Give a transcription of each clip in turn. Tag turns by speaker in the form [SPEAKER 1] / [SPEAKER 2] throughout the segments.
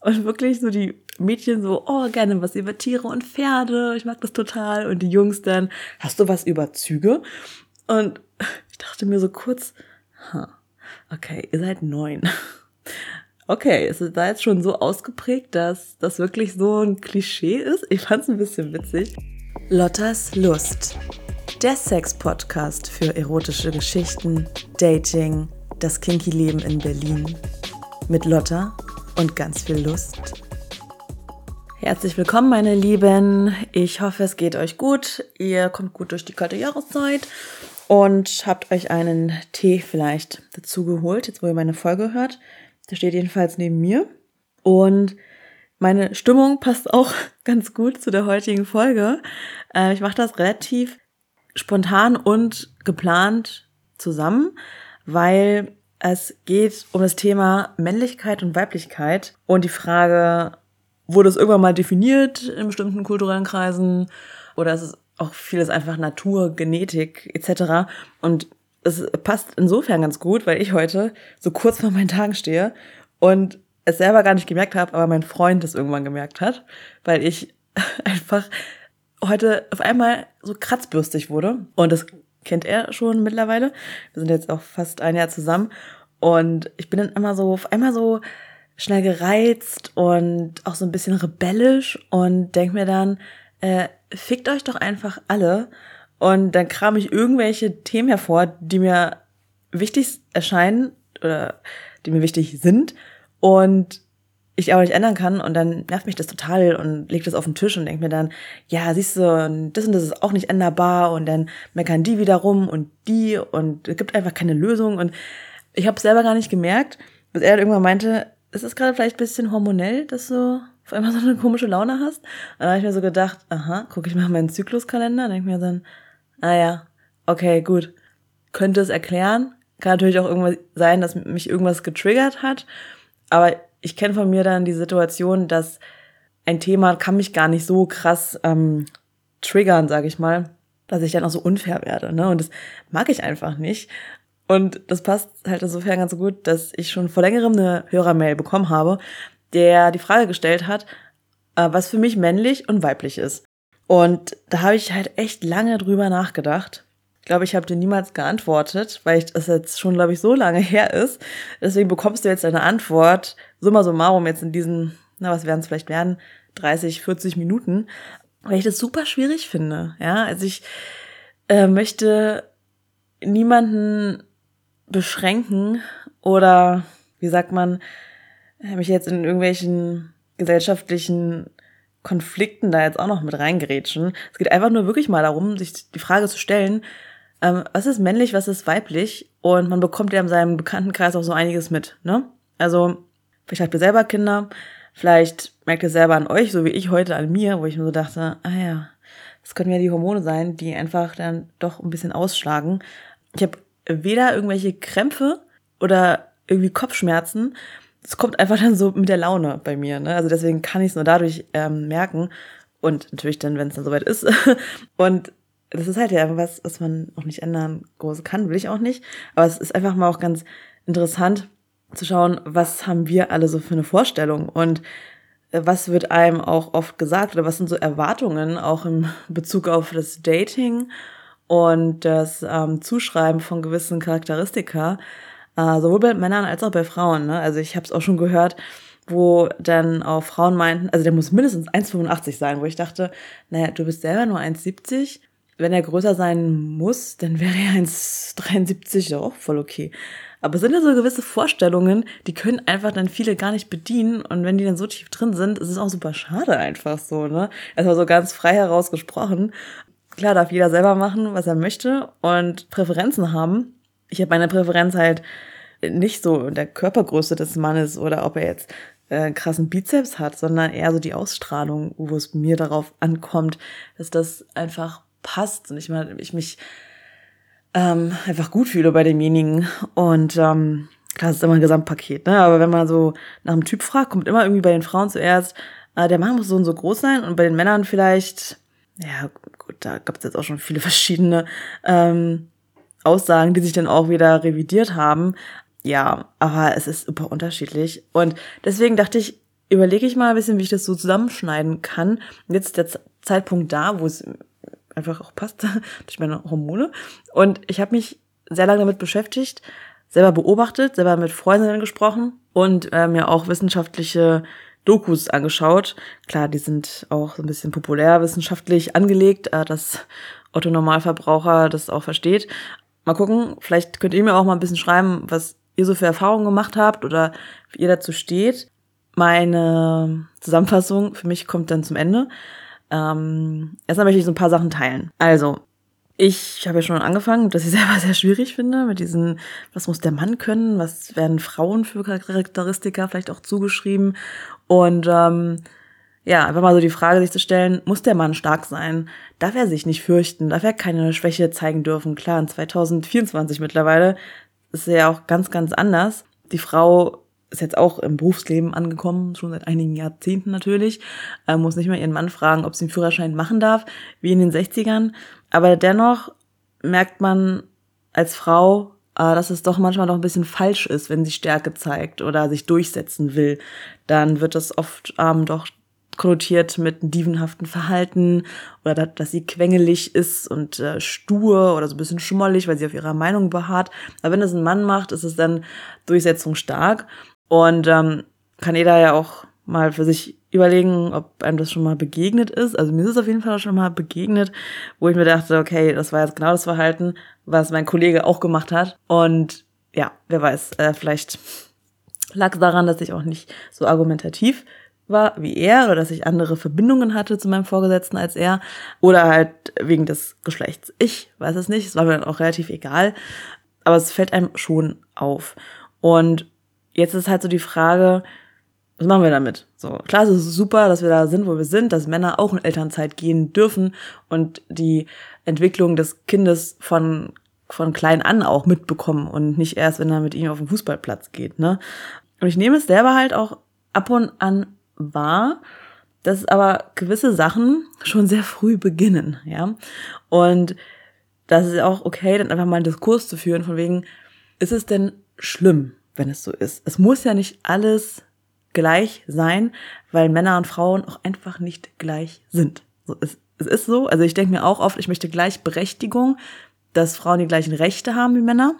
[SPEAKER 1] Und wirklich so die Mädchen so, oh, gerne was über Tiere und Pferde. Ich mag das total. Und die Jungs dann, hast du was über Züge? Und ich dachte mir so kurz, huh, okay, ihr seid neun. Okay, es ist da jetzt schon so ausgeprägt, dass das wirklich so ein Klischee ist. Ich fand es ein bisschen witzig. Lottas Lust. Der Sex-Podcast für erotische Geschichten, Dating, das Kinky-Leben in Berlin. Mit Lotta und ganz viel Lust. Herzlich willkommen, meine Lieben. Ich hoffe, es geht euch gut. Ihr kommt gut durch die kalte Jahreszeit und habt euch einen Tee vielleicht dazu geholt, jetzt wo ihr meine Folge hört. Der steht jedenfalls neben mir. Und meine Stimmung passt auch ganz gut zu der heutigen Folge. Äh, ich mache das relativ spontan und geplant zusammen, weil es geht um das Thema Männlichkeit und Weiblichkeit und die Frage, wurde es irgendwann mal definiert in bestimmten kulturellen Kreisen oder ist es auch vieles einfach Natur, Genetik etc. Und es passt insofern ganz gut, weil ich heute so kurz vor meinen Tagen stehe und es selber gar nicht gemerkt habe, aber mein Freund es irgendwann gemerkt hat, weil ich einfach heute auf einmal so kratzbürstig wurde. Und das kennt er schon mittlerweile. Wir sind jetzt auch fast ein Jahr zusammen. Und ich bin dann immer so, auf einmal so schnell gereizt und auch so ein bisschen rebellisch und denk mir dann, äh, fickt euch doch einfach alle. Und dann kram ich irgendwelche Themen hervor, die mir wichtig erscheinen oder die mir wichtig sind und ich aber nicht ändern kann. Und dann nervt mich das total und legt das auf den Tisch und denkt mir dann, ja, siehst du, das und das ist auch nicht änderbar. Und dann meckern die wieder rum und die und es gibt einfach keine Lösung. Und ich habe selber gar nicht gemerkt, bis er irgendwann meinte, ist es gerade vielleicht ein bisschen hormonell, dass du auf einmal so eine komische Laune hast? Und dann habe ich mir so gedacht, aha, gucke ich mal meinen Zykluskalender und denke mir dann, ah ja, okay, gut. Könnte es erklären. Kann natürlich auch irgendwas sein, dass mich irgendwas getriggert hat. Aber ich kenne von mir dann die Situation, dass ein Thema kann mich gar nicht so krass ähm, triggern, sage ich mal, dass ich dann auch so unfair werde. Ne? Und das mag ich einfach nicht. Und das passt halt insofern ganz gut, dass ich schon vor längerem eine Hörermail bekommen habe, der die Frage gestellt hat, äh, was für mich männlich und weiblich ist. Und da habe ich halt echt lange drüber nachgedacht. Ich glaube, ich habe dir niemals geantwortet, weil das jetzt schon, glaube ich, so lange her ist. Deswegen bekommst du jetzt eine Antwort, summa summarum, jetzt in diesen, na, was werden es vielleicht werden, 30, 40 Minuten, weil ich das super schwierig finde. Ja, also ich äh, möchte niemanden beschränken oder, wie sagt man, mich jetzt in irgendwelchen gesellschaftlichen Konflikten da jetzt auch noch mit reingerätschen. Es geht einfach nur wirklich mal darum, sich die Frage zu stellen, ähm, was ist männlich, was ist weiblich? Und man bekommt ja in seinem Bekanntenkreis auch so einiges mit, ne? Also, vielleicht habt ihr selber Kinder, vielleicht merkt ihr selber an euch, so wie ich heute an mir, wo ich mir so dachte, ah ja, das können ja die Hormone sein, die einfach dann doch ein bisschen ausschlagen. Ich habe weder irgendwelche Krämpfe oder irgendwie Kopfschmerzen, es kommt einfach dann so mit der Laune bei mir. Ne? Also deswegen kann ich es nur dadurch ähm, merken. Und natürlich dann, wenn es dann soweit ist. und das ist halt ja was, was man auch nicht ändern groß kann, will ich auch nicht. Aber es ist einfach mal auch ganz interessant zu schauen, was haben wir alle so für eine Vorstellung und äh, was wird einem auch oft gesagt oder was sind so Erwartungen auch im Bezug auf das Dating und das ähm, Zuschreiben von gewissen Charakteristika äh, sowohl bei Männern als auch bei Frauen. Ne? Also ich habe es auch schon gehört, wo dann auch Frauen meinten, also der muss mindestens 1,85 sein, wo ich dachte, naja, du bist selber nur 1,70. Wenn er größer sein muss, dann wäre er 1,73 ja auch voll okay. Aber es sind ja so gewisse Vorstellungen, die können einfach dann viele gar nicht bedienen. Und wenn die dann so tief drin sind, ist es auch super schade einfach so, ne? Erstmal so ganz frei herausgesprochen. Klar darf jeder selber machen, was er möchte und Präferenzen haben ich habe meine Präferenz halt nicht so in der Körpergröße des Mannes oder ob er jetzt äh, krassen Bizeps hat, sondern eher so die Ausstrahlung, wo es mir darauf ankommt, dass das einfach passt und ich mal ich mich ähm, einfach gut fühle bei demjenigen und ähm, klar, es ist immer ein Gesamtpaket, ne? Aber wenn man so nach einem Typ fragt, kommt immer irgendwie bei den Frauen zuerst, äh, der Mann muss so und so groß sein und bei den Männern vielleicht, ja da gab es jetzt auch schon viele verschiedene. Ähm, Aussagen, die sich dann auch wieder revidiert haben. Ja, aber es ist super unterschiedlich. Und deswegen dachte ich, überlege ich mal ein bisschen, wie ich das so zusammenschneiden kann. Jetzt ist der Zeitpunkt da, wo es einfach auch passt durch meine Hormone. Und ich habe mich sehr lange damit beschäftigt, selber beobachtet, selber mit Freundinnen gesprochen und äh, mir auch wissenschaftliche Dokus angeschaut. Klar, die sind auch so ein bisschen populärwissenschaftlich angelegt, äh, dass Otto Normalverbraucher das auch versteht. Mal gucken, vielleicht könnt ihr mir auch mal ein bisschen schreiben, was ihr so für Erfahrungen gemacht habt oder wie ihr dazu steht. Meine Zusammenfassung für mich kommt dann zum Ende. Ähm, erstmal möchte ich so ein paar Sachen teilen. Also, ich habe ja schon angefangen, dass ich selber sehr schwierig finde mit diesen, was muss der Mann können, was werden Frauen für Charakteristika vielleicht auch zugeschrieben. Und ähm, ja, einfach mal so die Frage sich zu stellen, muss der Mann stark sein? Darf er sich nicht fürchten? Darf er keine Schwäche zeigen dürfen? Klar, in 2024 mittlerweile ist er ja auch ganz, ganz anders. Die Frau ist jetzt auch im Berufsleben angekommen, schon seit einigen Jahrzehnten natürlich, äh, muss nicht mehr ihren Mann fragen, ob sie einen Führerschein machen darf, wie in den 60ern. Aber dennoch merkt man als Frau, dass es doch manchmal noch ein bisschen falsch ist, wenn sie Stärke zeigt oder sich durchsetzen will. Dann wird das oft ähm, doch konnotiert mit einem dievenhaften Verhalten oder dass, dass sie quengelig ist und äh, stur oder so ein bisschen schmollig, weil sie auf ihrer Meinung beharrt. Aber wenn es ein Mann macht, ist es dann durchsetzungsstark. Und ähm, kann jeder ja auch mal für sich überlegen, ob einem das schon mal begegnet ist. Also mir ist es auf jeden Fall schon mal begegnet, wo ich mir dachte, okay, das war jetzt genau das Verhalten, was mein Kollege auch gemacht hat. Und ja, wer weiß, äh, vielleicht lag es daran, dass ich auch nicht so argumentativ war wie er oder dass ich andere Verbindungen hatte zu meinem Vorgesetzten als er oder halt wegen des Geschlechts. Ich weiß es nicht, es war mir dann auch relativ egal, aber es fällt einem schon auf. Und jetzt ist halt so die Frage, was machen wir damit? So, klar, es ist super, dass wir da sind, wo wir sind, dass Männer auch in Elternzeit gehen dürfen und die Entwicklung des Kindes von, von klein an auch mitbekommen und nicht erst, wenn er mit ihm auf den Fußballplatz geht, ne? Und ich nehme es selber halt auch ab und an wahr, dass aber gewisse Sachen schon sehr früh beginnen, ja? Und das ist auch okay, dann einfach mal einen Diskurs zu führen, von wegen, ist es denn schlimm, wenn es so ist. Es muss ja nicht alles gleich sein, weil Männer und Frauen auch einfach nicht gleich sind. So, es, es ist so, also ich denke mir auch oft, ich möchte Gleichberechtigung, dass Frauen die gleichen Rechte haben wie Männer.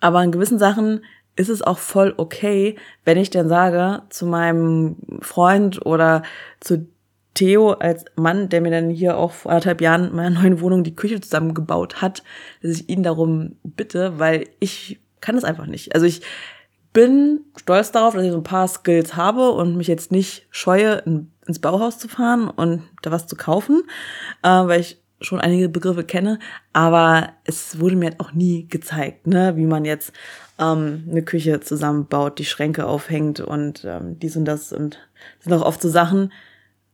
[SPEAKER 1] Aber in gewissen Sachen ist es auch voll okay, wenn ich dann sage zu meinem Freund oder zu Theo als Mann, der mir dann hier auch vor anderthalb Jahren in meiner neuen Wohnung die Küche zusammengebaut hat, dass ich ihn darum bitte, weil ich kann es einfach nicht. Also ich bin stolz darauf, dass ich so ein paar Skills habe und mich jetzt nicht scheue, in, ins Bauhaus zu fahren und da was zu kaufen, äh, weil ich schon einige Begriffe kenne, aber es wurde mir halt auch nie gezeigt, ne, wie man jetzt ähm, eine Küche zusammenbaut, die Schränke aufhängt und ähm, dies und das und das sind auch oft so Sachen.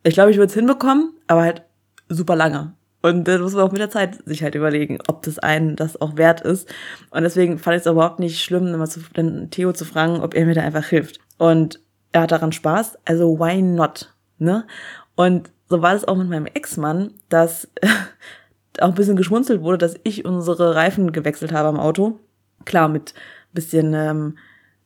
[SPEAKER 1] Ich glaube, ich würde es hinbekommen, aber halt super lange. Und dann muss man auch mit der Zeit sich halt überlegen, ob das einen das auch wert ist. Und deswegen fand ich es überhaupt nicht schlimm, immer zu, den Theo zu fragen, ob er mir da einfach hilft. Und er hat daran Spaß, also why not? Ne? Und so war es auch mit meinem Ex-Mann, dass auch ein bisschen geschmunzelt wurde, dass ich unsere Reifen gewechselt habe am Auto. Klar, mit bisschen ähm,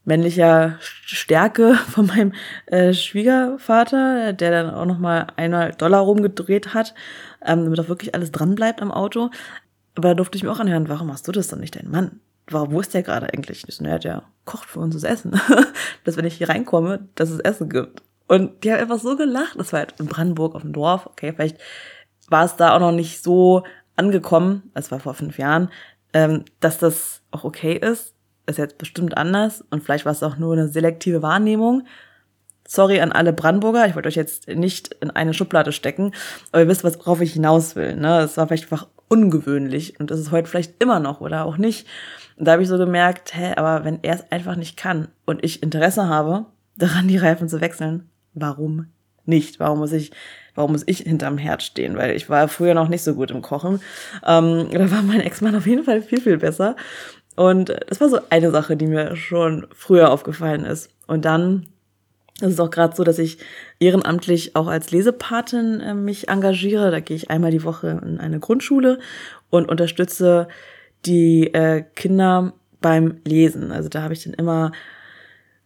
[SPEAKER 1] männlicher Stärke von meinem äh, Schwiegervater, der dann auch nochmal einmal Dollar rumgedreht hat, ähm, damit auch wirklich alles dran bleibt am Auto. Aber da durfte ich mir auch anhören, warum machst du das dann nicht, dein Mann? Warum, wo ist der gerade eigentlich? Ich so, naja, der kocht für uns das Essen. dass wenn ich hier reinkomme, dass es Essen gibt. Und die haben einfach so gelacht. Das war halt in Brandenburg auf dem Dorf. Okay, vielleicht war es da auch noch nicht so angekommen, das war vor fünf Jahren, ähm, dass das auch okay ist ist jetzt bestimmt anders und vielleicht war es auch nur eine selektive Wahrnehmung. Sorry an alle Brandenburger, ich wollte euch jetzt nicht in eine Schublade stecken, aber ihr wisst, worauf ich hinaus will. Ne? Es war vielleicht einfach ungewöhnlich und das ist heute vielleicht immer noch oder auch nicht. Und da habe ich so gemerkt, hä, aber wenn er es einfach nicht kann und ich Interesse habe, daran die Reifen zu wechseln, warum nicht? Warum muss ich, warum muss ich hinterm Herd stehen? Weil ich war früher noch nicht so gut im Kochen. Ähm, da war mein Ex-Mann auf jeden Fall viel, viel besser. Und das war so eine Sache, die mir schon früher aufgefallen ist. Und dann ist es auch gerade so, dass ich ehrenamtlich auch als Lesepatin äh, mich engagiere. Da gehe ich einmal die Woche in eine Grundschule und unterstütze die äh, Kinder beim Lesen. Also da habe ich dann immer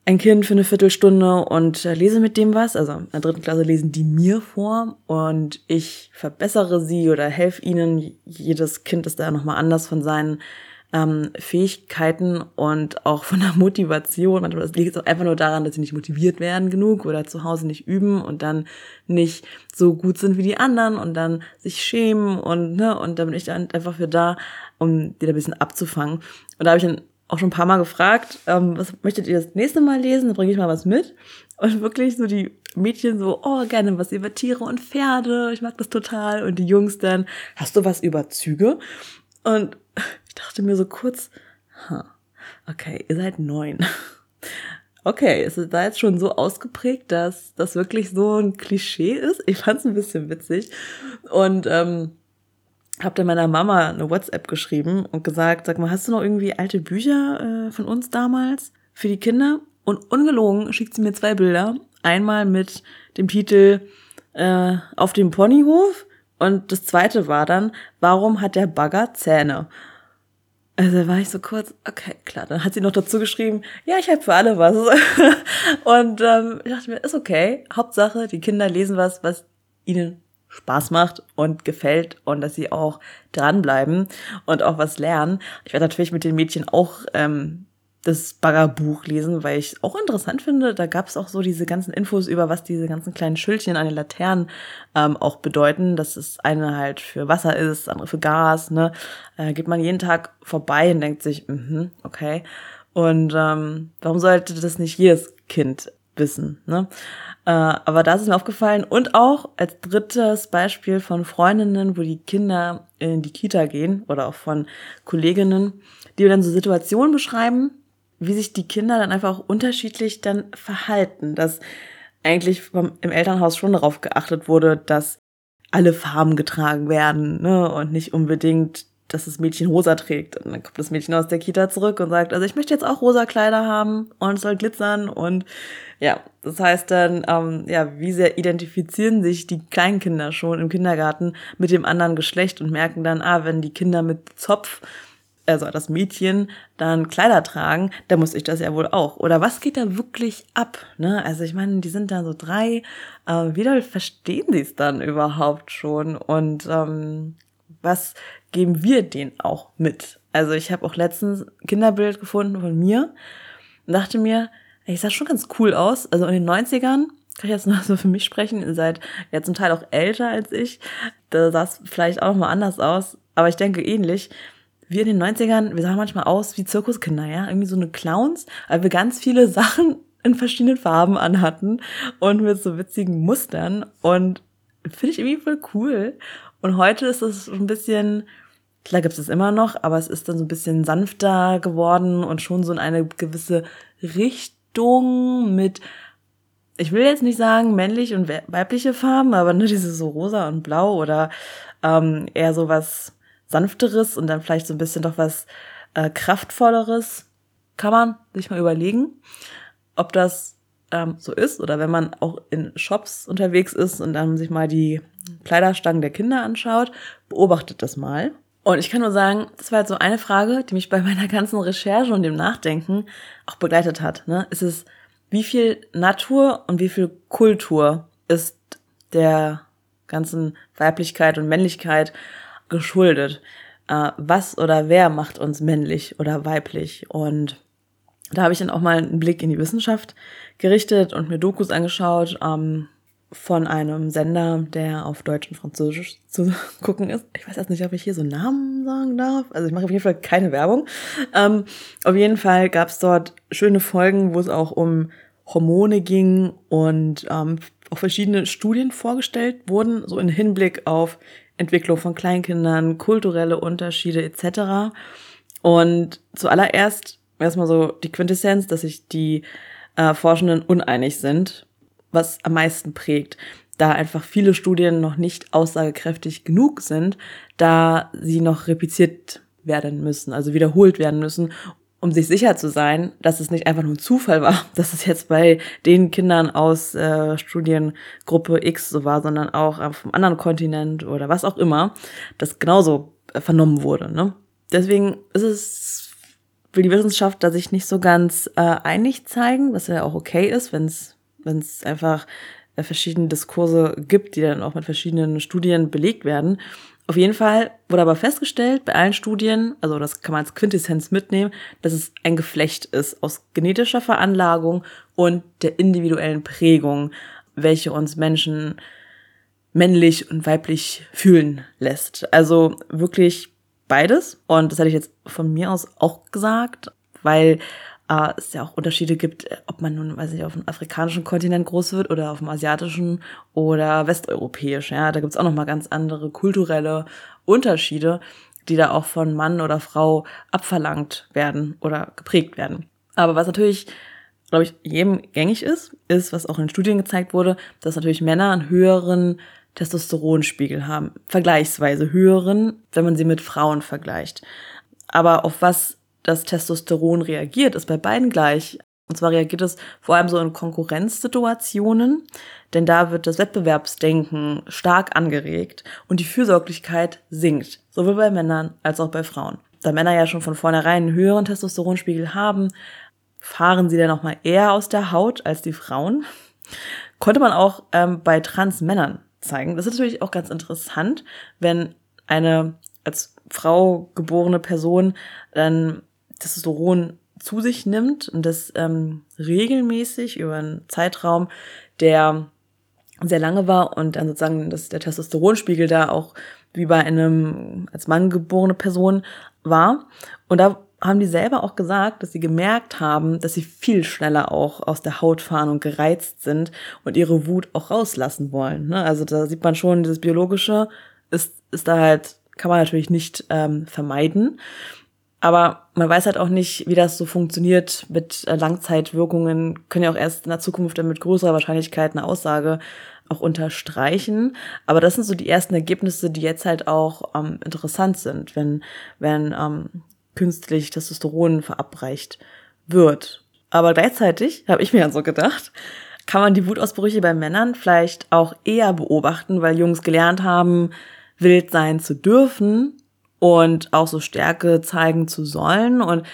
[SPEAKER 1] ein Kind für eine Viertelstunde und lese mit dem was. Also in der dritten Klasse lesen die mir vor und ich verbessere sie oder helfe ihnen. Jedes Kind ist da nochmal anders von seinen ähm, Fähigkeiten und auch von der Motivation. Manchmal das liegt auch einfach nur daran, dass sie nicht motiviert werden genug oder zu Hause nicht üben und dann nicht so gut sind wie die anderen und dann sich schämen und ne und da bin ich dann einfach für da, um die da ein bisschen abzufangen. Und da habe ich dann auch schon ein paar Mal gefragt, ähm, was möchtet ihr das nächste Mal lesen? Dann bringe ich mal was mit. Und wirklich so die Mädchen so, oh, gerne was über Tiere und Pferde. Ich mag das total. Und die Jungs dann, hast du was über Züge? Und dachte mir so kurz, huh, okay, ihr seid neun. Okay, es ist da jetzt schon so ausgeprägt, dass das wirklich so ein Klischee ist. Ich fand es ein bisschen witzig. Und ähm, habe dann meiner Mama eine WhatsApp geschrieben und gesagt, sag mal, hast du noch irgendwie alte Bücher äh, von uns damals für die Kinder? Und ungelogen schickt sie mir zwei Bilder. Einmal mit dem Titel äh, Auf dem Ponyhof und das zweite war dann, warum hat der Bagger Zähne? Also war ich so kurz, okay, klar. Dann hat sie noch dazu geschrieben, ja, ich habe für alle was. und ähm, ich dachte mir, ist okay. Hauptsache, die Kinder lesen was, was ihnen Spaß macht und gefällt und dass sie auch dranbleiben und auch was lernen. Ich werde natürlich mit den Mädchen auch ähm, das Baggerbuch lesen, weil ich auch interessant finde. Da gab es auch so diese ganzen Infos über, was diese ganzen kleinen Schildchen an den Laternen ähm, auch bedeuten. Dass es eine halt für Wasser ist, andere für Gas. Ne? Äh, geht man jeden Tag vorbei und denkt sich, mhm, okay. Und ähm, warum sollte das nicht jedes Kind wissen? Ne? Äh, aber da ist es mir aufgefallen. Und auch als drittes Beispiel von Freundinnen, wo die Kinder in die Kita gehen oder auch von Kolleginnen, die dann so Situationen beschreiben, wie sich die Kinder dann einfach unterschiedlich dann verhalten. Dass eigentlich vom, im Elternhaus schon darauf geachtet wurde, dass alle Farben getragen werden ne? und nicht unbedingt dass das Mädchen rosa trägt. Und dann kommt das Mädchen aus der Kita zurück und sagt, also ich möchte jetzt auch rosa Kleider haben und es soll glitzern. Und ja, das heißt dann, ähm, ja, wie sehr identifizieren sich die Kleinkinder schon im Kindergarten mit dem anderen Geschlecht und merken dann, ah, wenn die Kinder mit Zopf also das Mädchen dann Kleider tragen, dann muss ich das ja wohl auch. Oder was geht da wirklich ab? Ne? Also ich meine, die sind da so drei, äh, wie verstehen sie es dann überhaupt schon? Und ähm, was geben wir denen auch mit. Also ich habe auch letztens ein Kinderbild gefunden von mir und dachte mir, ich sah schon ganz cool aus. Also in den 90ern, kann ich jetzt nur so für mich sprechen, ihr seid ja zum Teil auch älter als ich. Da sah es vielleicht auch noch mal anders aus, aber ich denke ähnlich. Wir in den 90ern, wir sahen manchmal aus wie Zirkuskinder, ja, irgendwie so eine Clowns, weil wir ganz viele Sachen in verschiedenen Farben anhatten und mit so witzigen Mustern und finde ich irgendwie voll cool. Und heute ist es ein bisschen, Klar gibt es immer noch, aber es ist dann so ein bisschen sanfter geworden und schon so in eine gewisse Richtung mit, ich will jetzt nicht sagen männlich und weibliche Farben, aber nur diese so rosa und blau oder ähm, eher so was sanfteres und dann vielleicht so ein bisschen doch was äh, kraftvolleres. Kann man sich mal überlegen, ob das ähm, so ist oder wenn man auch in Shops unterwegs ist und dann sich mal die Kleiderstangen der Kinder anschaut, beobachtet das mal und ich kann nur sagen, das war jetzt so eine Frage, die mich bei meiner ganzen Recherche und dem Nachdenken auch begleitet hat. Ne? Ist es, wie viel Natur und wie viel Kultur ist der ganzen Weiblichkeit und Männlichkeit geschuldet? Äh, was oder wer macht uns männlich oder weiblich? Und da habe ich dann auch mal einen Blick in die Wissenschaft gerichtet und mir Dokus angeschaut. Ähm, von einem Sender, der auf Deutsch und Französisch zu gucken ist. Ich weiß jetzt nicht, ob ich hier so Namen sagen darf. Also ich mache auf jeden Fall keine Werbung. Ähm, auf jeden Fall gab es dort schöne Folgen, wo es auch um Hormone ging und ähm, auch verschiedene Studien vorgestellt wurden, so in Hinblick auf Entwicklung von Kleinkindern, kulturelle Unterschiede etc. Und zuallererst erstmal so die Quintessenz, dass sich die äh, Forschenden uneinig sind was am meisten prägt, da einfach viele Studien noch nicht aussagekräftig genug sind, da sie noch repliziert werden müssen, also wiederholt werden müssen, um sich sicher zu sein, dass es nicht einfach nur ein Zufall war, dass es jetzt bei den Kindern aus äh, Studiengruppe X so war, sondern auch auf einem anderen Kontinent oder was auch immer, das genauso äh, vernommen wurde. Ne? Deswegen ist es will die Wissenschaft da sich nicht so ganz äh, einig zeigen, was ja auch okay ist, wenn es wenn es einfach äh, verschiedene Diskurse gibt, die dann auch mit verschiedenen Studien belegt werden. Auf jeden Fall wurde aber festgestellt bei allen Studien, also das kann man als Quintessenz mitnehmen, dass es ein Geflecht ist aus genetischer Veranlagung und der individuellen Prägung, welche uns Menschen männlich und weiblich fühlen lässt. Also wirklich beides. Und das hätte ich jetzt von mir aus auch gesagt, weil äh, es ja auch Unterschiede gibt, ob man nun, weiß nicht, auf dem afrikanischen Kontinent groß wird oder auf dem asiatischen oder westeuropäisch. Ja, da gibt's auch nochmal ganz andere kulturelle Unterschiede, die da auch von Mann oder Frau abverlangt werden oder geprägt werden. Aber was natürlich, glaube ich, jedem gängig ist, ist, was auch in Studien gezeigt wurde, dass natürlich Männer einen höheren Testosteronspiegel haben. Vergleichsweise höheren, wenn man sie mit Frauen vergleicht. Aber auf was das Testosteron reagiert, ist bei beiden gleich. Und zwar reagiert es vor allem so in Konkurrenzsituationen, denn da wird das Wettbewerbsdenken stark angeregt und die Fürsorglichkeit sinkt, sowohl bei Männern als auch bei Frauen. Da Männer ja schon von vornherein einen höheren Testosteronspiegel haben, fahren sie dann auch mal eher aus der Haut als die Frauen. Konnte man auch ähm, bei Transmännern zeigen. Das ist natürlich auch ganz interessant, wenn eine als Frau geborene Person dann Testosteron zu sich nimmt und das ähm, regelmäßig über einen Zeitraum, der sehr lange war und dann sozusagen dass der Testosteronspiegel da auch wie bei einem als Mann geborene Person war. Und da haben die selber auch gesagt, dass sie gemerkt haben, dass sie viel schneller auch aus der Haut fahren und gereizt sind und ihre Wut auch rauslassen wollen. Ne? Also da sieht man schon, dieses Biologische ist, ist da halt, kann man natürlich nicht ähm, vermeiden. Aber man weiß halt auch nicht, wie das so funktioniert mit äh, Langzeitwirkungen, können ja auch erst in der Zukunft dann mit größerer Wahrscheinlichkeit eine Aussage auch unterstreichen. Aber das sind so die ersten Ergebnisse, die jetzt halt auch ähm, interessant sind, wenn, wenn ähm, künstlich Testosteron verabreicht wird. Aber gleichzeitig, habe ich mir dann so gedacht, kann man die Wutausbrüche bei Männern vielleicht auch eher beobachten, weil Jungs gelernt haben, wild sein zu dürfen und auch so Stärke zeigen zu sollen. Und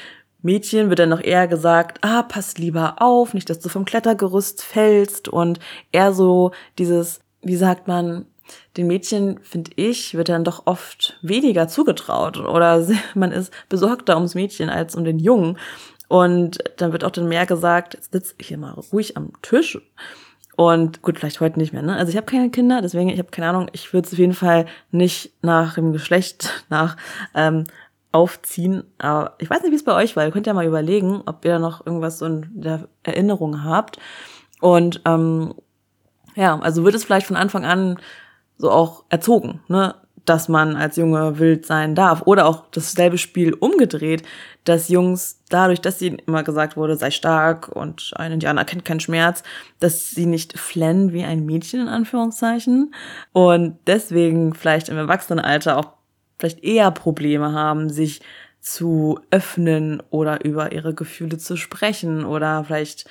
[SPEAKER 1] Mädchen wird dann noch eher gesagt, ah, pass lieber auf, nicht, dass du vom Klettergerüst fällst und eher so dieses, wie sagt man, den Mädchen, finde ich, wird dann doch oft weniger zugetraut oder man ist besorgter ums Mädchen als um den Jungen. Und dann wird auch dann mehr gesagt, jetzt sitze ich hier mal ruhig am Tisch. Und gut, vielleicht heute nicht mehr, ne? Also ich habe keine Kinder, deswegen, ich habe keine Ahnung, ich würde es auf jeden Fall nicht nach dem Geschlecht nach ähm, aufziehen. Aber ich weiß nicht, wie es bei euch war. Ihr könnt ja mal überlegen, ob ihr da noch irgendwas so in der Erinnerung habt. Und ähm, ja, also wird es vielleicht von Anfang an so auch erzogen, ne? Dass man als Junge wild sein darf. Oder auch dasselbe Spiel umgedreht, dass Jungs dadurch, dass ihnen immer gesagt wurde, sei stark und ein Indianer kennt keinen Schmerz, dass sie nicht flennen wie ein Mädchen in Anführungszeichen und deswegen vielleicht im Erwachsenenalter auch vielleicht eher Probleme haben, sich zu öffnen oder über ihre Gefühle zu sprechen oder vielleicht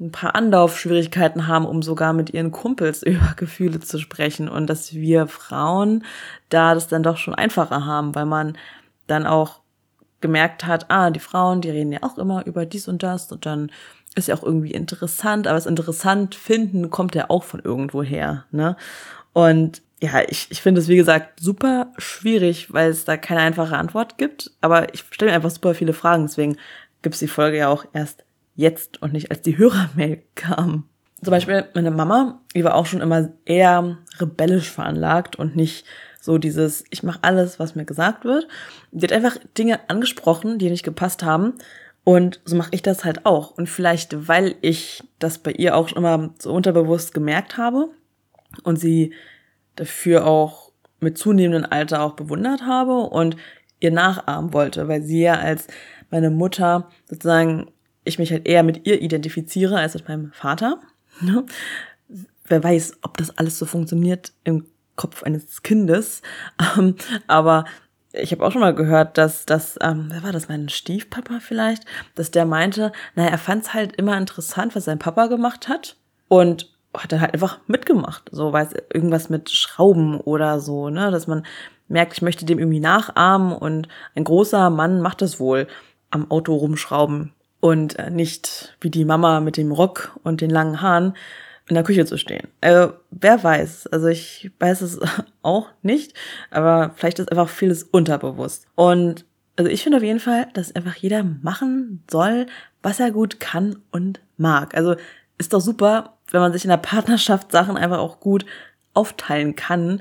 [SPEAKER 1] ein paar Anlaufschwierigkeiten haben, um sogar mit ihren Kumpels über Gefühle zu sprechen. Und dass wir Frauen da das dann doch schon einfacher haben, weil man dann auch gemerkt hat, ah, die Frauen, die reden ja auch immer über dies und das und dann ist ja auch irgendwie interessant, aber das interessant finden kommt ja auch von irgendwo her, ne? Und ja, ich, ich finde es, wie gesagt, super schwierig, weil es da keine einfache Antwort gibt, aber ich stelle mir einfach super viele Fragen, deswegen gibt es die Folge ja auch erst jetzt und nicht als die Hörermail kam. Zum Beispiel meine Mama, die war auch schon immer eher rebellisch veranlagt und nicht so dieses, ich mache alles, was mir gesagt wird. Die hat einfach Dinge angesprochen, die nicht gepasst haben. Und so mache ich das halt auch. Und vielleicht, weil ich das bei ihr auch schon immer so unterbewusst gemerkt habe und sie dafür auch mit zunehmendem Alter auch bewundert habe und ihr nachahmen wollte, weil sie ja als meine Mutter sozusagen ich mich halt eher mit ihr identifiziere als mit meinem Vater. Ne? Wer weiß, ob das alles so funktioniert im Kopf eines Kindes. Ähm, aber ich habe auch schon mal gehört, dass das, ähm, wer war das, mein Stiefpapa vielleicht, dass der meinte, naja, er fand es halt immer interessant, was sein Papa gemacht hat und hat dann halt einfach mitgemacht. So, weiß irgendwas mit Schrauben oder so, ne, dass man merkt, ich möchte dem irgendwie nachahmen und ein großer Mann macht das wohl am Auto rumschrauben und äh, nicht wie die Mama mit dem Rock und den langen Haaren in der Küche zu stehen. Also, wer weiß. Also ich weiß es auch nicht, aber vielleicht ist einfach vieles unterbewusst. Und also ich finde auf jeden Fall, dass einfach jeder machen soll, was er gut kann und mag. Also ist doch super, wenn man sich in der Partnerschaft Sachen einfach auch gut aufteilen kann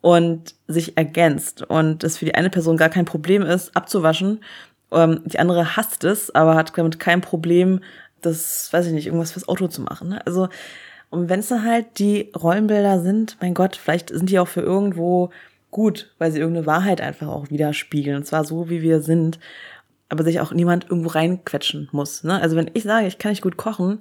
[SPEAKER 1] und sich ergänzt und es für die eine Person gar kein Problem ist, abzuwaschen. Ähm, die andere hasst es, aber hat damit kein Problem, das, weiß ich nicht, irgendwas fürs Auto zu machen. Ne? Also, und wenn es dann halt die Rollenbilder sind, mein Gott, vielleicht sind die auch für irgendwo gut, weil sie irgendeine Wahrheit einfach auch widerspiegeln. Und zwar so, wie wir sind. Aber sich auch niemand irgendwo reinquetschen muss. Ne? Also wenn ich sage, ich kann nicht gut kochen,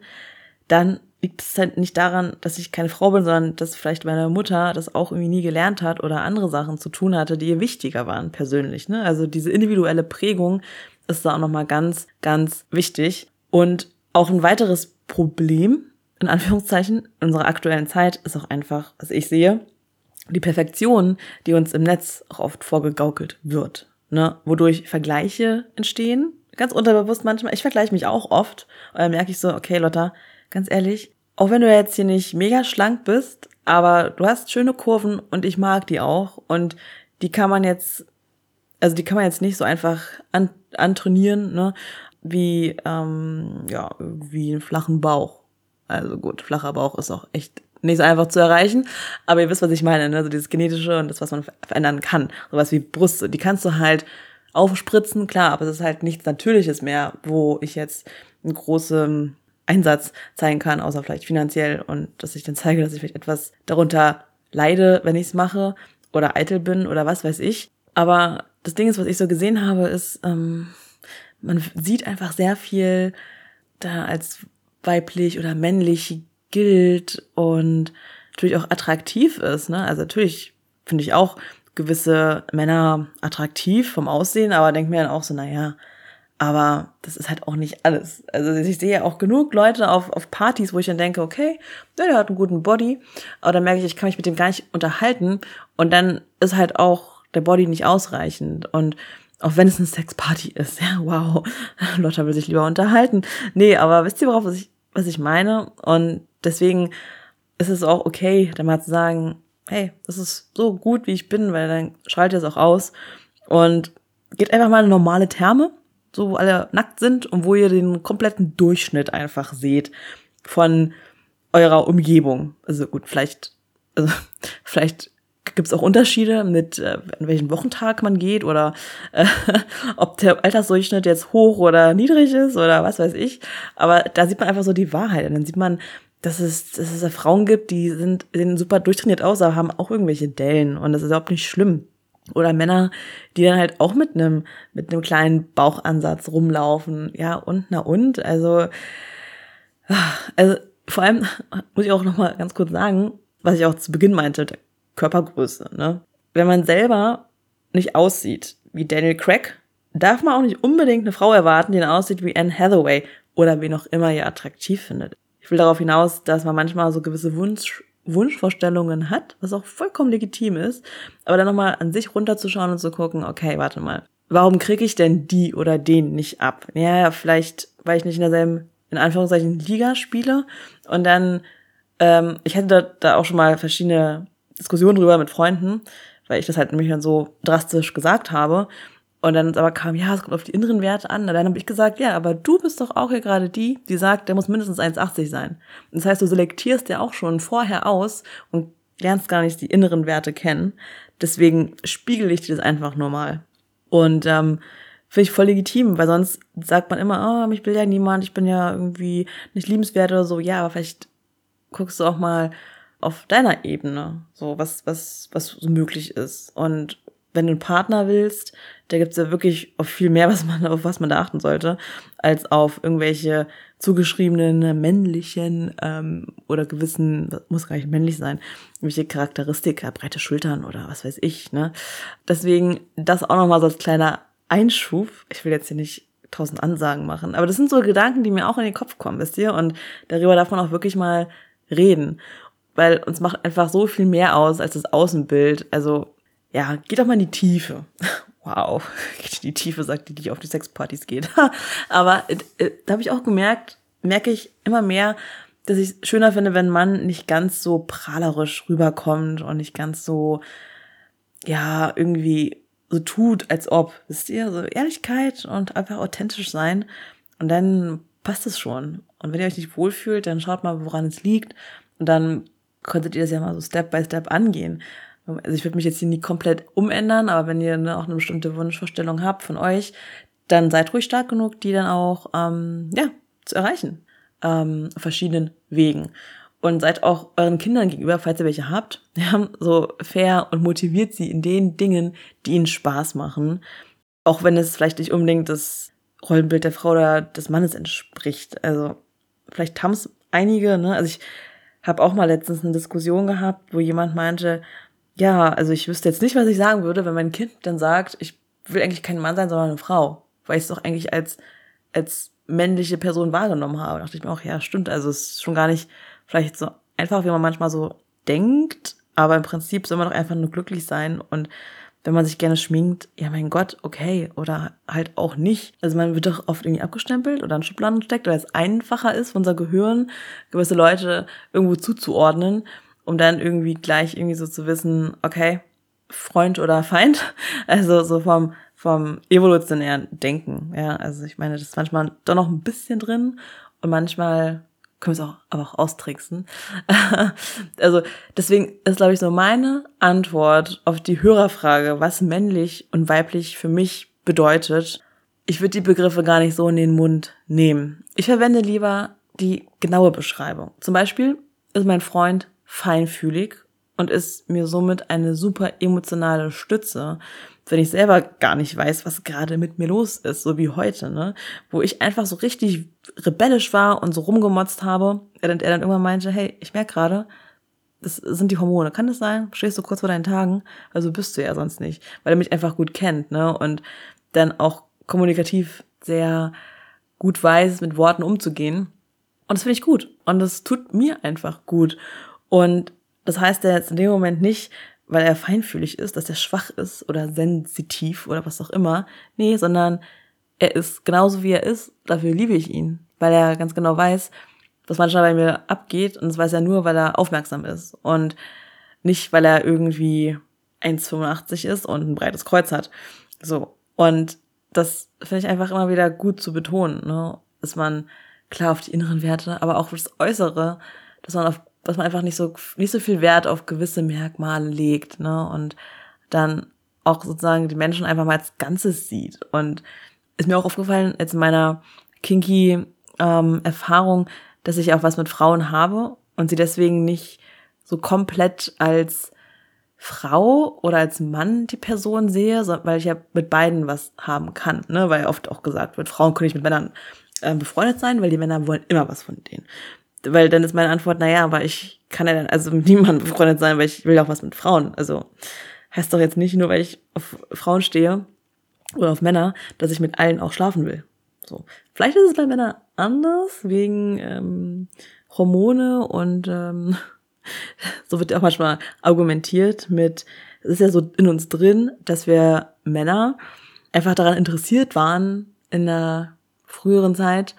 [SPEAKER 1] dann liegt es halt nicht daran, dass ich keine Frau bin, sondern dass vielleicht meine Mutter das auch irgendwie nie gelernt hat oder andere Sachen zu tun hatte, die ihr wichtiger waren persönlich. Ne? Also diese individuelle Prägung ist da auch nochmal ganz, ganz wichtig. Und auch ein weiteres Problem, in Anführungszeichen, in unserer aktuellen Zeit ist auch einfach, was ich sehe, die Perfektion, die uns im Netz auch oft vorgegaukelt wird. Ne? Wodurch Vergleiche entstehen. Ganz unterbewusst manchmal. Ich vergleiche mich auch oft. Und dann merke ich so, okay, Lotta, ganz ehrlich, auch wenn du jetzt hier nicht mega schlank bist, aber du hast schöne Kurven und ich mag die auch und die kann man jetzt, also die kann man jetzt nicht so einfach an, antrainieren, ne, wie, ähm, ja, wie einen flachen Bauch. Also gut, flacher Bauch ist auch echt nicht so einfach zu erreichen, aber ihr wisst, was ich meine, ne, so dieses genetische und das, was man verändern kann, sowas wie Brüste, die kannst du halt aufspritzen, klar, aber es ist halt nichts Natürliches mehr, wo ich jetzt einen großen Einsatz zeigen kann, außer vielleicht finanziell und dass ich dann zeige, dass ich vielleicht etwas darunter leide, wenn ich es mache oder eitel bin oder was weiß ich. Aber das Ding ist, was ich so gesehen habe, ist, ähm, man sieht einfach sehr viel da als weiblich oder männlich gilt und natürlich auch attraktiv ist. Ne? Also natürlich finde ich auch gewisse Männer attraktiv vom Aussehen, aber denke mir dann auch so, naja, aber das ist halt auch nicht alles. Also ich sehe ja auch genug Leute auf, auf Partys, wo ich dann denke, okay, der hat einen guten Body. Aber dann merke ich, ich kann mich mit dem gar nicht unterhalten. Und dann ist halt auch der Body nicht ausreichend. Und auch wenn es eine Sexparty ist, ja, wow, Lotta will sich lieber unterhalten. Nee, aber wisst ihr, worauf was ich, was ich meine? Und deswegen ist es auch okay, dann mal zu sagen, hey, das ist so gut, wie ich bin, weil dann schaltet es auch aus. Und geht einfach mal eine normale Therme so wo alle nackt sind und wo ihr den kompletten Durchschnitt einfach seht von eurer Umgebung. Also gut, vielleicht, also vielleicht gibt es auch Unterschiede mit, äh, an welchen Wochentag man geht oder äh, ob der Altersdurchschnitt jetzt hoch oder niedrig ist oder was weiß ich. Aber da sieht man einfach so die Wahrheit. Und dann sieht man, dass es, dass es Frauen gibt, die sind, sehen super durchtrainiert aus, aber haben auch irgendwelche Dellen. Und das ist überhaupt nicht schlimm. Oder Männer, die dann halt auch mit einem, mit einem kleinen Bauchansatz rumlaufen. Ja, und na und. Also, also vor allem muss ich auch nochmal ganz kurz sagen, was ich auch zu Beginn meinte, Körpergröße. Ne? Wenn man selber nicht aussieht wie Daniel Craig, darf man auch nicht unbedingt eine Frau erwarten, die dann aussieht wie Anne Hathaway oder wen auch immer ihr attraktiv findet. Ich will darauf hinaus, dass man manchmal so gewisse Wunsch, Wunschvorstellungen hat, was auch vollkommen legitim ist, aber dann nochmal an sich runterzuschauen und zu gucken, okay, warte mal, warum kriege ich denn die oder den nicht ab? Ja, vielleicht, weil ich nicht in derselben, in Anführungszeichen, Liga spiele und dann, ähm, ich hatte da, da auch schon mal verschiedene Diskussionen drüber mit Freunden, weil ich das halt nämlich dann so drastisch gesagt habe und dann aber kam, ja, es kommt auf die inneren Werte an. Und dann habe ich gesagt, ja, aber du bist doch auch hier gerade die, die sagt, der muss mindestens 1,80 sein. das heißt, du selektierst ja auch schon vorher aus und lernst gar nicht die inneren Werte kennen. Deswegen spiegel ich dir das einfach nur mal. Und ähm, finde ich voll legitim, weil sonst sagt man immer, oh, mich will ja niemand, ich bin ja irgendwie nicht liebenswert oder so. Ja, aber vielleicht guckst du auch mal auf deiner Ebene, so was, was, was so möglich ist. Und wenn du einen Partner willst, da gibt's ja wirklich auf viel mehr, was man, auf was man da achten sollte, als auf irgendwelche zugeschriebenen männlichen ähm, oder gewissen, muss gar nicht männlich sein, irgendwelche Charakteristika, breite Schultern oder was weiß ich. Ne? Deswegen das auch nochmal so als kleiner Einschub. Ich will jetzt hier nicht tausend Ansagen machen, aber das sind so Gedanken, die mir auch in den Kopf kommen, wisst ihr? Und darüber darf man auch wirklich mal reden, weil uns macht einfach so viel mehr aus als das Außenbild. Also ja, geht doch mal in die Tiefe wow, geht in die Tiefe, sagt die, die auf die Sexpartys geht. Aber äh, da habe ich auch gemerkt, merke ich immer mehr, dass ich es schöner finde, wenn man nicht ganz so prahlerisch rüberkommt und nicht ganz so, ja, irgendwie so tut, als ob. Wisst ihr, so Ehrlichkeit und einfach authentisch sein. Und dann passt es schon. Und wenn ihr euch nicht wohlfühlt, dann schaut mal, woran es liegt. Und dann könntet ihr das ja mal so Step by Step angehen. Also ich würde mich jetzt hier nie komplett umändern, aber wenn ihr ne, auch eine bestimmte Wunschvorstellung habt von euch, dann seid ruhig stark genug, die dann auch ähm, ja zu erreichen ähm, verschiedenen Wegen und seid auch euren Kindern gegenüber, falls ihr welche habt, ja, so fair und motiviert sie in den Dingen, die ihnen Spaß machen, auch wenn es vielleicht nicht unbedingt das Rollenbild der Frau oder des Mannes entspricht. Also vielleicht haben es einige, ne? Also ich habe auch mal letztens eine Diskussion gehabt, wo jemand meinte, ja, also ich wüsste jetzt nicht, was ich sagen würde, wenn mein Kind dann sagt, ich will eigentlich kein Mann sein, sondern eine Frau, weil ich es doch eigentlich als, als männliche Person wahrgenommen habe. Da dachte ich mir auch, ja, stimmt, also es ist schon gar nicht vielleicht so einfach, wie man manchmal so denkt, aber im Prinzip soll man doch einfach nur glücklich sein und wenn man sich gerne schminkt, ja mein Gott, okay, oder halt auch nicht. Also man wird doch oft irgendwie abgestempelt oder in Schubladen gesteckt, weil es einfacher ist, für unser Gehirn gewisse Leute irgendwo zuzuordnen um dann irgendwie gleich irgendwie so zu wissen, okay, Freund oder Feind. Also so vom, vom evolutionären Denken. Ja, also ich meine, das ist manchmal doch noch ein bisschen drin und manchmal können wir es auch, aber auch austricksen. also deswegen ist, glaube ich, so meine Antwort auf die Hörerfrage, was männlich und weiblich für mich bedeutet. Ich würde die Begriffe gar nicht so in den Mund nehmen. Ich verwende lieber die genaue Beschreibung. Zum Beispiel ist mein Freund feinfühlig und ist mir somit eine super emotionale Stütze, wenn ich selber gar nicht weiß, was gerade mit mir los ist, so wie heute, ne? Wo ich einfach so richtig rebellisch war und so rumgemotzt habe, er dann, er dann irgendwann meinte, hey, ich merke gerade, das sind die Hormone. Kann das sein? Stehst du kurz vor deinen Tagen? Also bist du ja sonst nicht, weil er mich einfach gut kennt, ne? Und dann auch kommunikativ sehr gut weiß, mit Worten umzugehen. Und das finde ich gut. Und das tut mir einfach gut. Und das heißt ja jetzt in dem Moment nicht, weil er feinfühlig ist, dass er schwach ist oder sensitiv oder was auch immer. Nee, sondern er ist genauso wie er ist, dafür liebe ich ihn, weil er ganz genau weiß, was manchmal bei mir abgeht und das weiß er nur, weil er aufmerksam ist und nicht, weil er irgendwie 1,85 ist und ein breites Kreuz hat. So. Und das finde ich einfach immer wieder gut zu betonen, ne? dass man klar auf die inneren Werte, aber auch das Äußere, dass man auf dass man einfach nicht so, nicht so viel Wert auf gewisse Merkmale legt, ne, und dann auch sozusagen die Menschen einfach mal als Ganzes sieht. Und ist mir auch aufgefallen, jetzt in meiner kinky ähm, Erfahrung, dass ich auch was mit Frauen habe und sie deswegen nicht so komplett als Frau oder als Mann die Person sehe, weil ich ja mit beiden was haben kann, ne? Weil oft auch gesagt wird, Frauen können nicht mit Männern äh, befreundet sein, weil die Männer wollen immer was von denen weil dann ist meine Antwort, naja, aber ich kann ja dann also mit niemandem befreundet sein, weil ich will auch was mit Frauen. Also heißt doch jetzt nicht nur, weil ich auf Frauen stehe oder auf Männer, dass ich mit allen auch schlafen will. So. Vielleicht ist es bei Männern anders, wegen ähm, Hormone und ähm, so wird ja auch manchmal argumentiert mit, es ist ja so in uns drin, dass wir Männer einfach daran interessiert waren, in der früheren Zeit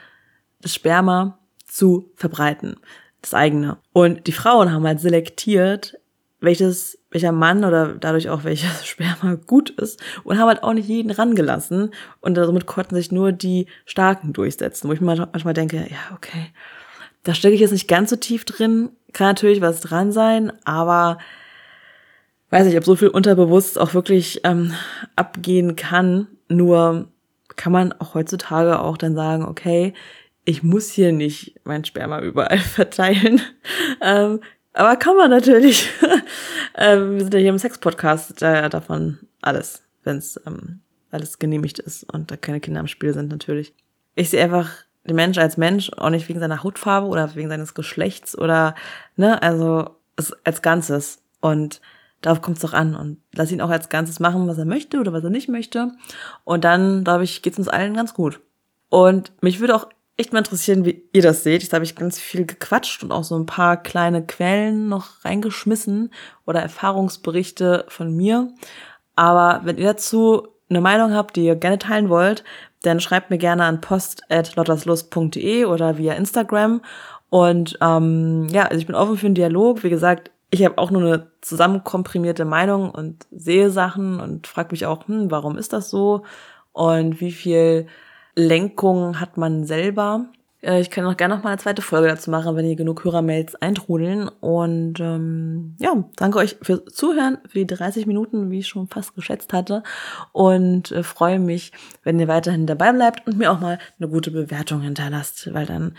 [SPEAKER 1] das Sperma zu verbreiten. Das eigene. Und die Frauen haben halt selektiert, welches, welcher Mann oder dadurch auch welches Sperma gut ist und haben halt auch nicht jeden rangelassen und damit konnten sich nur die Starken durchsetzen, wo ich manchmal denke, ja, okay, da stecke ich jetzt nicht ganz so tief drin, kann natürlich was dran sein, aber weiß nicht, ob so viel unterbewusst auch wirklich ähm, abgehen kann, nur kann man auch heutzutage auch dann sagen, okay, ich muss hier nicht mein Sperma überall verteilen. Ähm, aber kann man natürlich. ähm, wir sind ja hier im Sex-Podcast, da davon alles, wenn es ähm, alles genehmigt ist und da keine Kinder im Spiel sind natürlich. Ich sehe einfach den Mensch als Mensch, auch nicht wegen seiner Hautfarbe oder wegen seines Geschlechts oder, ne, also als Ganzes. Und darauf kommt es doch an. Und lass ihn auch als Ganzes machen, was er möchte oder was er nicht möchte. Und dann, glaube ich, geht es uns allen ganz gut. Und mich würde auch echt mal interessieren, wie ihr das seht. Ich habe ich ganz viel gequatscht und auch so ein paar kleine Quellen noch reingeschmissen oder Erfahrungsberichte von mir. Aber wenn ihr dazu eine Meinung habt, die ihr gerne teilen wollt, dann schreibt mir gerne an post.lotterslust.de oder via Instagram. Und ähm, ja, also ich bin offen für einen Dialog. Wie gesagt, ich habe auch nur eine zusammenkomprimierte Meinung und sehe Sachen und frage mich auch, hm, warum ist das so? Und wie viel Lenkung hat man selber? Äh, ich kann auch gerne noch mal eine zweite Folge dazu machen, wenn hier genug Hörermails eintrudeln. Und ähm, ja, danke euch fürs Zuhören, für die 30 Minuten, wie ich schon fast geschätzt hatte. Und äh, freue mich, wenn ihr weiterhin dabei bleibt und mir auch mal eine gute Bewertung hinterlasst, weil dann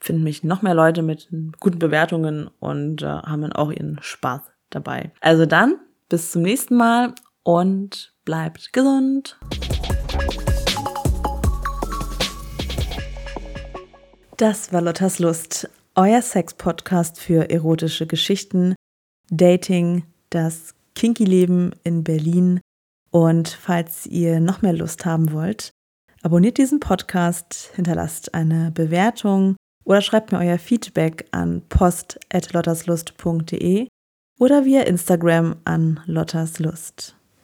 [SPEAKER 1] finden mich noch mehr Leute mit guten Bewertungen und äh, haben dann auch ihren Spaß dabei. Also dann, bis zum nächsten Mal und bleibt gesund. Das war Lottas Lust, euer Sex-Podcast für erotische Geschichten, Dating, das Kinky-Leben in Berlin. Und falls ihr noch mehr Lust haben wollt, abonniert diesen Podcast, hinterlasst eine Bewertung oder schreibt mir euer Feedback an post.lotterslust.de oder via Instagram an lotterslust.